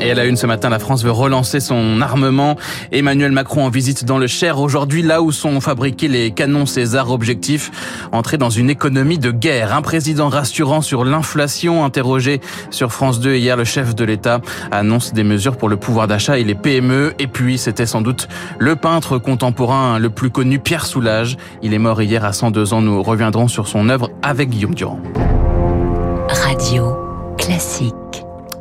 Et à la une ce matin, la France veut relancer son armement. Emmanuel Macron en visite dans le Cher aujourd'hui, là où sont fabriqués les canons César. Objectif, entrer dans une économie de guerre. Un président rassurant sur l'inflation, interrogé sur France 2 hier, le chef de l'État annonce des mesures pour le pouvoir d'achat et les PME. Et puis, c'était sans doute le peintre contemporain le plus connu, Pierre Soulages. Il est mort hier à 102 ans. Nous reviendrons sur son œuvre avec Guillaume Durand. Radio classique.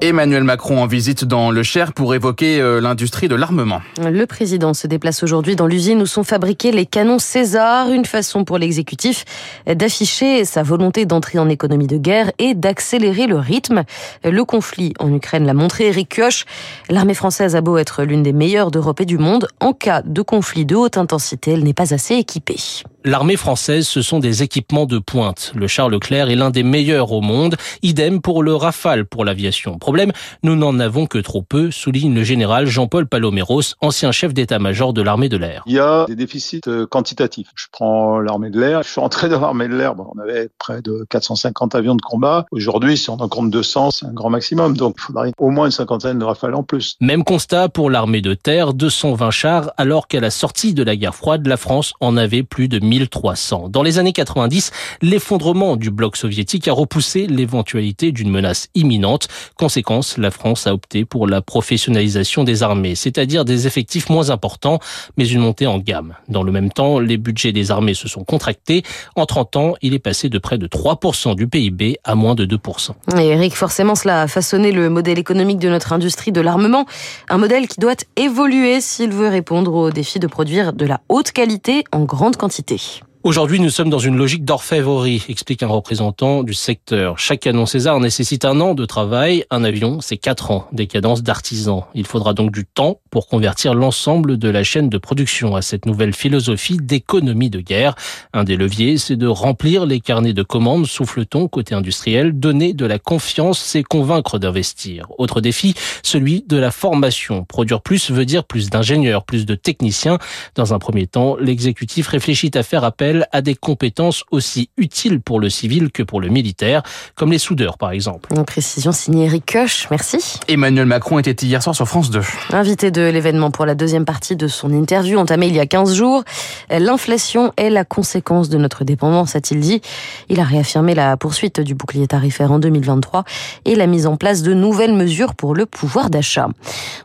Emmanuel Macron en visite dans le Cher pour évoquer euh, l'industrie de l'armement. Le président se déplace aujourd'hui dans l'usine où sont fabriqués les canons César, une façon pour l'exécutif d'afficher sa volonté d'entrer en économie de guerre et d'accélérer le rythme. Le conflit en Ukraine l'a montré, Eric Kioch. L'armée française a beau être l'une des meilleures d'Europe et du monde, en cas de conflit de haute intensité, elle n'est pas assez équipée. L'armée française, ce sont des équipements de pointe. Le Charles Leclerc est l'un des meilleurs au monde. Idem pour le Rafale pour l'aviation. Problème, nous n'en avons que trop peu, souligne le général Jean-Paul Paloméros, ancien chef d'état-major de l'armée de l'air. Il y a des déficits euh, quantitatifs. Je prends l'armée de l'air. Je suis entré dans l'armée de l'air. On avait près de 450 avions de combat. Aujourd'hui, si on en compte 200, c'est un grand maximum. Donc, il faudrait au moins une cinquantaine de Rafales en plus. Même constat pour l'armée de terre, 220 chars, alors qu'à la sortie de la guerre froide, la France en avait plus de 1300. Dans les années 90, l'effondrement du bloc soviétique a repoussé l'éventualité d'une menace imminente. Conséquence, la France a opté pour la professionnalisation des armées, c'est-à-dire des effectifs moins importants, mais une montée en gamme. Dans le même temps, les budgets des armées se sont contractés. En 30 ans, il est passé de près de 3% du PIB à moins de 2%. Et Eric, forcément, cela a façonné le modèle économique de notre industrie de l'armement. Un modèle qui doit évoluer s'il veut répondre au défi de produire de la haute qualité en grande quantité. Aujourd'hui, nous sommes dans une logique d'orfèvrerie, explique un représentant du secteur. Chaque canon César nécessite un an de travail. Un avion, c'est quatre ans, des cadences d'artisans. Il faudra donc du temps pour convertir l'ensemble de la chaîne de production à cette nouvelle philosophie d'économie de guerre. Un des leviers, c'est de remplir les carnets de commandes, souffle-t-on, côté industriel, donner de la confiance, c'est convaincre d'investir. Autre défi, celui de la formation. Produire plus veut dire plus d'ingénieurs, plus de techniciens. Dans un premier temps, l'exécutif réfléchit à faire appel à des compétences aussi utiles pour le civil que pour le militaire, comme les soudeurs par exemple. Une précision signée Eric Koch, merci. Emmanuel Macron était hier soir sur France 2. Invité de l'événement pour la deuxième partie de son interview entamée il y a 15 jours, l'inflation est la conséquence de notre dépendance, a-t-il dit. Il a réaffirmé la poursuite du bouclier tarifaire en 2023 et la mise en place de nouvelles mesures pour le pouvoir d'achat.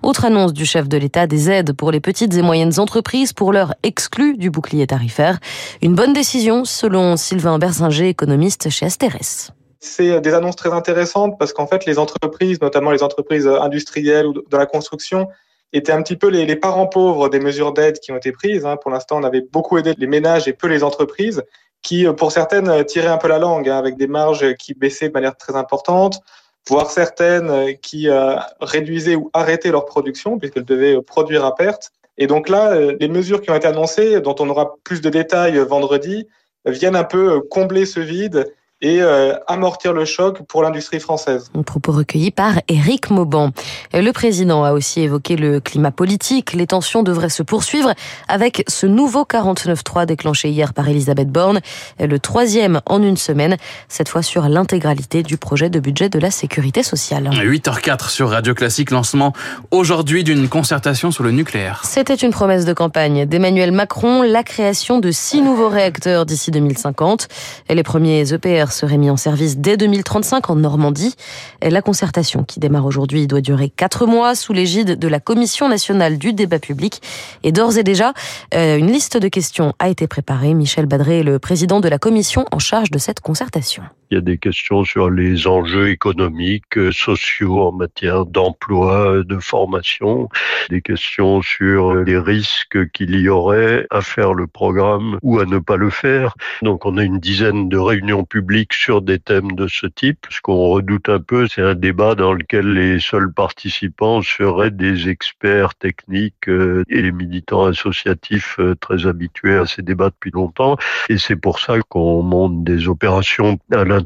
Autre annonce du chef de l'État, des aides pour les petites et moyennes entreprises pour leur exclus du bouclier tarifaire. Une bonne décision, selon Sylvain Berzinger, économiste chez Asterès. C'est des annonces très intéressantes parce qu'en fait, les entreprises, notamment les entreprises industrielles ou de la construction, étaient un petit peu les, parents pauvres des mesures d'aide qui ont été prises. Hein. Pour l'instant, on avait beaucoup aidé les ménages et peu les entreprises, qui, pour certaines, tiraient un peu la langue, hein, avec des marges qui baissaient de manière très importante, voire certaines qui euh, réduisaient ou arrêtaient leur production, puisqu'elles devaient produire à perte. Et donc là, euh, les mesures qui ont été annoncées, dont on aura plus de détails euh, vendredi, viennent un peu combler ce vide et euh, amortir le choc pour l'industrie française. Un propos recueilli par Éric Mauban. Le président a aussi évoqué le climat politique. Les tensions devraient se poursuivre avec ce nouveau 49.3 déclenché hier par Elisabeth Borne, le troisième en une semaine, cette fois sur l'intégralité du projet de budget de la sécurité sociale. 8h04 sur Radio Classique, lancement aujourd'hui d'une concertation sur le nucléaire. C'était une promesse de campagne d'Emmanuel Macron, la création de six nouveaux réacteurs d'ici 2050. Et les premiers EPR serait mis en service dès 2035 en Normandie. La concertation qui démarre aujourd'hui doit durer quatre mois sous l'égide de la Commission nationale du débat public. Et d'ores et déjà, euh, une liste de questions a été préparée. Michel Badré est le président de la commission en charge de cette concertation. Il y a des questions sur les enjeux économiques, euh, sociaux en matière d'emploi, de formation, des questions sur les risques qu'il y aurait à faire le programme ou à ne pas le faire. Donc on a une dizaine de réunions publiques sur des thèmes de ce type. Ce qu'on redoute un peu, c'est un débat dans lequel les seuls participants seraient des experts techniques euh, et les militants associatifs euh, très habitués à ces débats depuis longtemps. Et c'est pour ça qu'on monte des opérations à la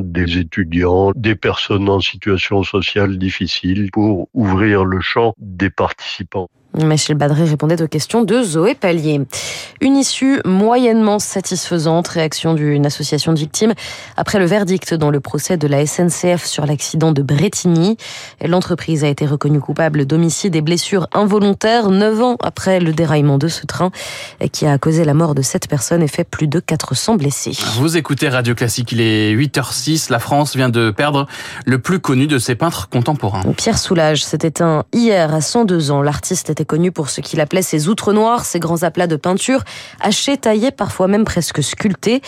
des étudiants, des personnes en situation sociale difficile pour ouvrir le champ des participants. Michel Badré répondait aux questions de Zoé Pallier. Une issue moyennement satisfaisante, réaction d'une association de victimes après le verdict dans le procès de la SNCF sur l'accident de Bretigny. L'entreprise a été reconnue coupable d'homicide et blessures involontaires neuf ans après le déraillement de ce train qui a causé la mort de sept personnes et fait plus de 400 blessés. Vous écoutez Radio Classique, il est 8h06. La France vient de perdre le plus connu de ses peintres contemporains. Pierre Soulages s'était un hier à 102 ans. L'artiste était connu pour ce qu'il appelait ses outres noirs, ses grands aplats de peinture, hachés, taillés, parfois même presque sculptés.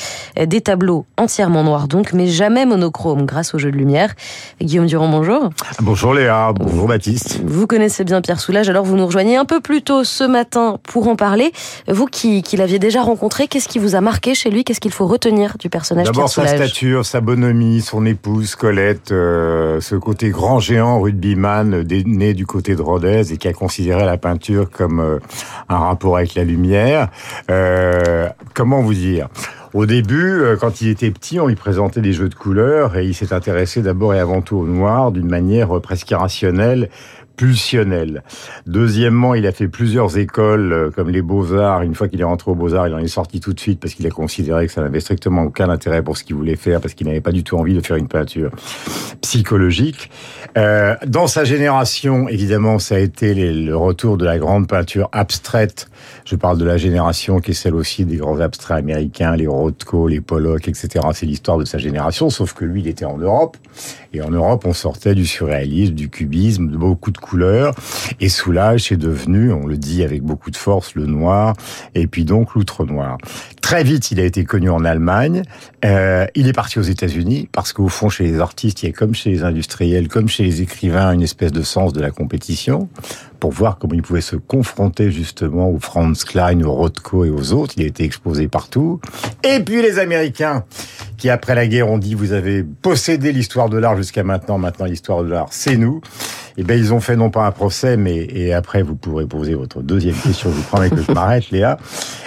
Des tableaux entièrement noirs donc, mais jamais monochromes grâce au jeu de lumière. Guillaume Durand, bonjour. Bonjour Léa, bonjour Baptiste. Vous connaissez bien Pierre Soulage, alors vous nous rejoignez un peu plus tôt ce matin pour en parler. Vous qui, qui l'aviez déjà rencontré, qu'est-ce qui vous a marqué chez lui? Qu'est-ce qu'il faut retenir du personnage D'abord sa stature, sa bonhomie, son épouse Colette, euh, ce côté grand géant rugbyman né du côté de Rodez et qui a considéré la comme euh, un rapport avec la lumière. Euh, comment vous dire? Au début, euh, quand il était petit, on lui présentait des jeux de couleurs et il s'est intéressé d'abord et avant tout au noir d'une manière presque irrationnelle pulsionnel. Deuxièmement, il a fait plusieurs écoles euh, comme les Beaux-Arts. Une fois qu'il est rentré aux Beaux-Arts, il en est sorti tout de suite parce qu'il a considéré que ça n'avait strictement aucun intérêt pour ce qu'il voulait faire parce qu'il n'avait pas du tout envie de faire une peinture psychologique. Euh, dans sa génération, évidemment, ça a été le retour de la grande peinture abstraite. Je parle de la génération qui est celle aussi des grands abstraits américains, les Rothko, les Pollock, etc. C'est l'histoire de sa génération, sauf que lui, il était en Europe. Et en Europe, on sortait du surréalisme, du cubisme, de beaucoup de couleurs. Et Soulage, c'est devenu, on le dit avec beaucoup de force, le noir, et puis donc l'outre noir. Très vite, il a été connu en Allemagne. Euh, il est parti aux États-Unis parce qu'au fond, chez les artistes, il y a comme chez les industriels, comme chez les écrivains, une espèce de sens de la compétition pour voir comment il pouvait se confronter justement aux Franz Klein, aux Rothko et aux autres. Il a été exposé partout. Et puis les Américains qui après la guerre ont dit vous avez possédé l'histoire de l'art jusqu'à maintenant, maintenant l'histoire de l'art c'est nous. Eh ben ils ont fait non pas un procès, mais et après vous pourrez poser votre deuxième question. Je vous promets que je m'arrête, Léa.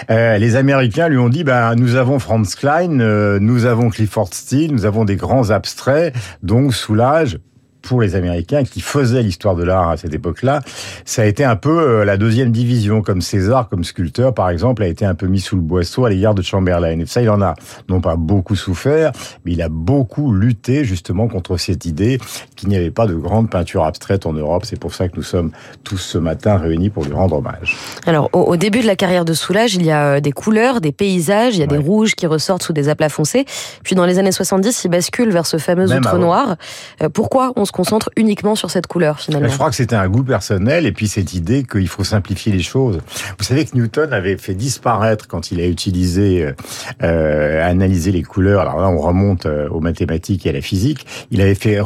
Euh, les Américains lui ont dit ben nous avons Franz Klein, euh, nous avons Clifford Steele, nous avons des grands abstraits, donc Soulage pour les Américains qui faisaient l'histoire de l'art à cette époque-là, ça a été un peu euh, la deuxième division, comme César, comme sculpteur, par exemple, a été un peu mis sous le boisseau à l'égard de Chamberlain. Et ça, il en a non pas beaucoup souffert, mais il a beaucoup lutté justement contre cette idée qu'il n'y avait pas de grande peinture abstraite en Europe. C'est pour ça que nous sommes tous ce matin réunis pour lui rendre hommage. Alors, au, début de la carrière de Soulage, il y a euh, des couleurs, des paysages, il y a des rouges qui ressortent sous des aplats foncés. Puis dans les années 70, il bascule vers ce fameux outre noir. Euh, pourquoi on se concentre uniquement sur cette couleur finalement Je crois que c'était un goût personnel et puis cette idée qu'il faut simplifier les choses. Vous savez que Newton avait fait disparaître quand il a utilisé, euh, euh analysé les couleurs. Alors là, on remonte euh, aux mathématiques et à la physique. Il avait fait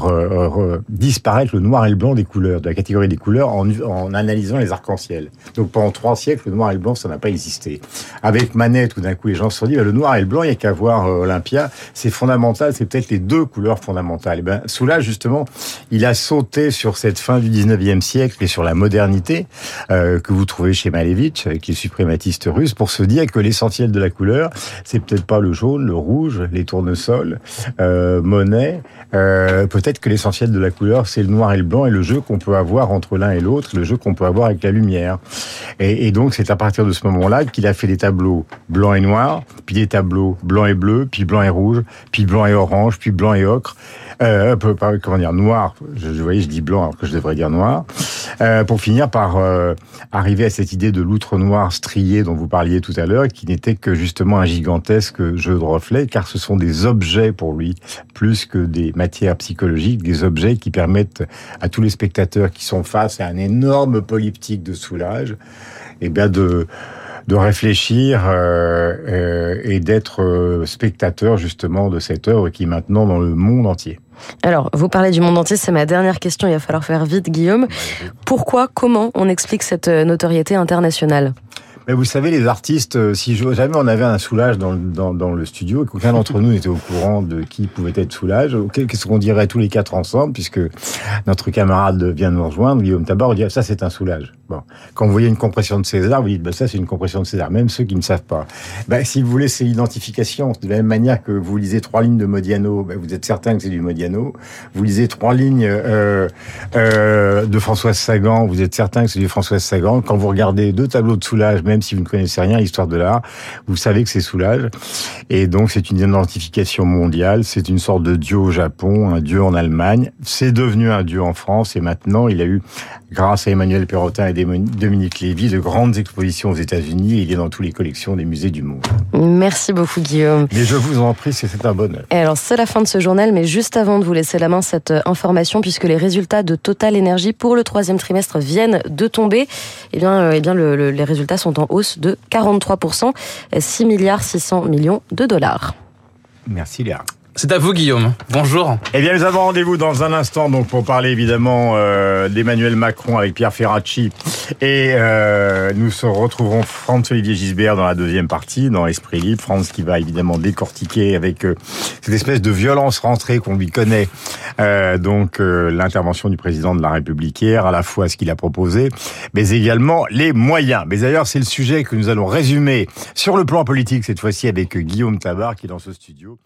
disparaître le noir et le blanc des couleurs, de la catégorie des couleurs, en, analysant les arcs-en-ciel. Donc pendant trois siècles, le noir et le blanc, ça n'a pas existé. Avec Manet, tout d'un coup, les gens se sont dit, bah, le noir et le blanc, il n'y a qu'à voir euh, Olympia. C'est fondamental, c'est peut-être les deux couleurs fondamentales. Et ben, sous là, justement, il a sauté sur cette fin du 19e siècle et sur la modernité euh, que vous trouvez chez Malevich, qui est suprématiste russe, pour se dire que l'essentiel de la couleur, c'est peut-être pas le jaune, le rouge, les tournesols, euh, Monet. Euh, peut-être que l'essentiel de la couleur, c'est le noir et le blanc et le jeu qu'on peut avoir entre l'un et l'autre, le jeu qu'on peut avoir avec la lumière. Et, et donc, c'est à partir de ce moment-là qu'il a fait des tableaux blancs et noirs, puis des tableaux blancs et bleus, puis blanc et rouge, puis blanc et orange, puis blanc et ocre euh, comment dire, noir. Je, je voyais, je dis blanc alors que je devrais dire noir. Euh, pour finir par euh, arriver à cette idée de l'outre noir strié dont vous parliez tout à l'heure, qui n'était que justement un gigantesque jeu de reflets, car ce sont des objets pour lui, plus que des matières psychologiques, des objets qui permettent à tous les spectateurs qui sont face à un énorme polyptyque de soulage, et eh bien de de réfléchir euh, euh, et d'être euh, spectateur justement de cette œuvre qui est maintenant dans le monde entier. Alors, vous parlez du monde entier, c'est ma dernière question, il va falloir faire vite, Guillaume. Pourquoi, comment on explique cette notoriété internationale? Mais vous savez, les artistes, euh, si jamais on avait un soulage dans, le studio et qu'aucun d'entre nous n'était au courant de qui pouvait être soulage, qu'est-ce qu'on dirait tous les quatre ensemble, puisque notre camarade vient de nous rejoindre, Guillaume Tabar, on dit ça c'est un soulage. Bon, quand vous voyez une compression de César, vous dites bah, ça c'est une compression de César, même ceux qui ne savent pas. Bah, si vous voulez, c'est l'identification. De la même manière que vous lisez trois lignes de Modiano, bah, vous êtes certain que c'est du Modiano. Vous lisez trois lignes euh, euh, de Françoise Sagan, vous êtes certain que c'est du Françoise Sagan. Quand vous regardez deux tableaux de soulage, si vous ne connaissez rien à l'histoire de l'art, vous savez que c'est soulage. Et donc c'est une identification mondiale. C'est une sorte de dieu au Japon, un dieu en Allemagne. C'est devenu un dieu en France et maintenant il a eu, grâce à Emmanuel Perrotin et Dominique Lévy, de grandes expositions aux États-Unis. Il est dans toutes les collections des musées du monde. Merci beaucoup Guillaume. Mais je vous en prie, c'est un bonheur. Et alors c'est la fin de ce journal, mais juste avant de vous laisser la main, cette euh, information, puisque les résultats de Total Energy pour le troisième trimestre viennent de tomber, eh bien, euh, eh bien les résultats sont en hausse de 43%, 6 milliards 600 millions de dollars. Merci Léa. C'est à vous, Guillaume. Bonjour. Eh bien, nous avons rendez-vous dans un instant donc pour parler évidemment euh, d'Emmanuel Macron avec Pierre Ferracci et euh, nous se retrouverons Franz-Olivier Gisbert dans la deuxième partie, dans Esprit Libre. Franz qui va évidemment décortiquer avec euh, cette espèce de violence rentrée qu'on lui connaît, euh, donc euh, l'intervention du président de la République hier, à la fois ce qu'il a proposé, mais également les moyens. Mais d'ailleurs, c'est le sujet que nous allons résumer sur le plan politique cette fois-ci avec Guillaume Tabar qui est dans ce studio.